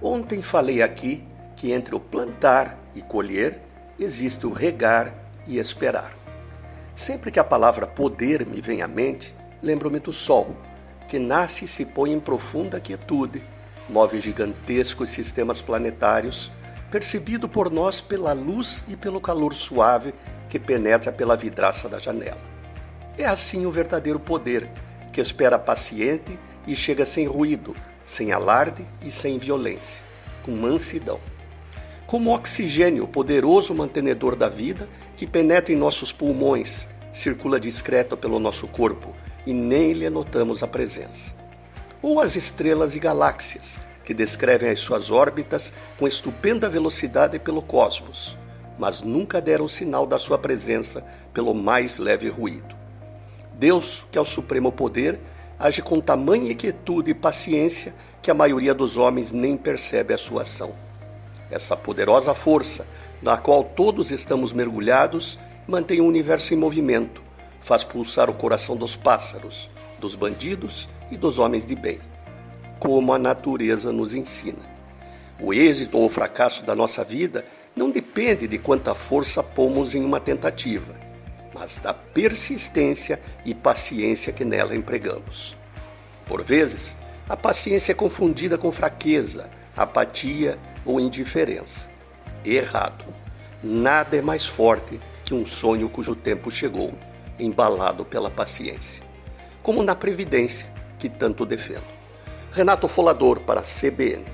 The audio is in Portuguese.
Ontem falei aqui que entre o plantar e colher existe o regar e esperar. Sempre que a palavra poder me vem à mente, lembro-me do sol, que nasce e se põe em profunda quietude, move gigantescos sistemas planetários, percebido por nós pela luz e pelo calor suave que penetra pela vidraça da janela. É assim o verdadeiro poder, que espera paciente e chega sem ruído, sem alarde e sem violência, com mansidão. Como oxigênio, poderoso mantenedor da vida que penetra em nossos pulmões, circula discreto pelo nosso corpo e nem lhe notamos a presença. Ou as estrelas e galáxias, que descrevem as suas órbitas com estupenda velocidade pelo cosmos, mas nunca deram sinal da sua presença pelo mais leve ruído. Deus, que é o supremo poder, age com tamanha quietude e paciência que a maioria dos homens nem percebe a sua ação. Essa poderosa força, na qual todos estamos mergulhados, mantém o universo em movimento, faz pulsar o coração dos pássaros, dos bandidos e dos homens de bem, como a natureza nos ensina. O êxito ou o fracasso da nossa vida não depende de quanta força pomos em uma tentativa, mas da persistência e paciência que nela empregamos. Por vezes, a paciência é confundida com fraqueza, apatia ou indiferença. Errado. Nada é mais forte que um sonho cujo tempo chegou, embalado pela paciência. Como na Previdência, que tanto defendo. Renato Folador para a CBN.